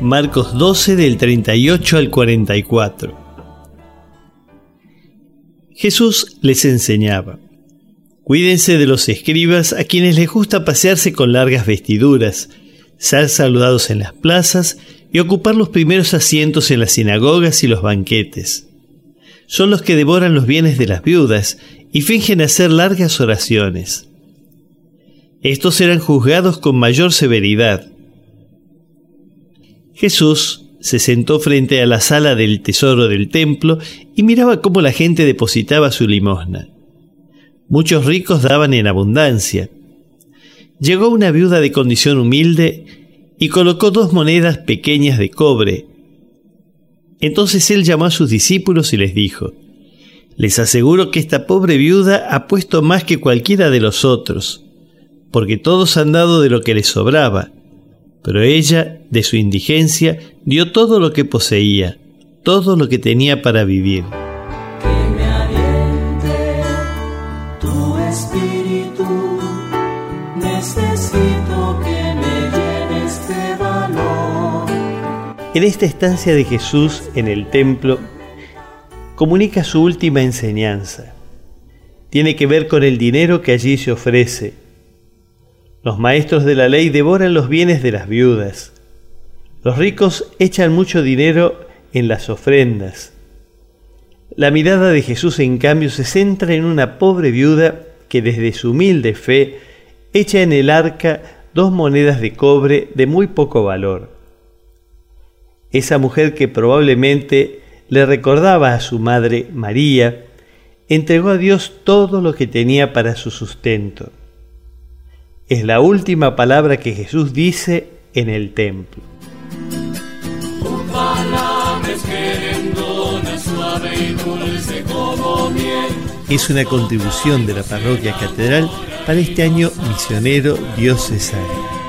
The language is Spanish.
Marcos 12 del 38 al 44. Jesús les enseñaba. Cuídense de los escribas a quienes les gusta pasearse con largas vestiduras, ser saludados en las plazas y ocupar los primeros asientos en las sinagogas y los banquetes. Son los que devoran los bienes de las viudas y fingen hacer largas oraciones. Estos serán juzgados con mayor severidad Jesús se sentó frente a la sala del tesoro del templo y miraba cómo la gente depositaba su limosna. Muchos ricos daban en abundancia. Llegó una viuda de condición humilde y colocó dos monedas pequeñas de cobre. Entonces él llamó a sus discípulos y les dijo, Les aseguro que esta pobre viuda ha puesto más que cualquiera de los otros, porque todos han dado de lo que les sobraba pero ella, de su indigencia, dio todo lo que poseía, todo lo que tenía para vivir. Que me aliente tu espíritu, necesito que me llenes de valor. En esta estancia de Jesús en el templo, comunica su última enseñanza. Tiene que ver con el dinero que allí se ofrece los maestros de la ley devoran los bienes de las viudas. Los ricos echan mucho dinero en las ofrendas. La mirada de Jesús, en cambio, se centra en una pobre viuda que desde su humilde fe echa en el arca dos monedas de cobre de muy poco valor. Esa mujer que probablemente le recordaba a su madre María, entregó a Dios todo lo que tenía para su sustento es la última palabra que Jesús dice en el templo. Es una contribución de la parroquia catedral para este año misionero diocesano.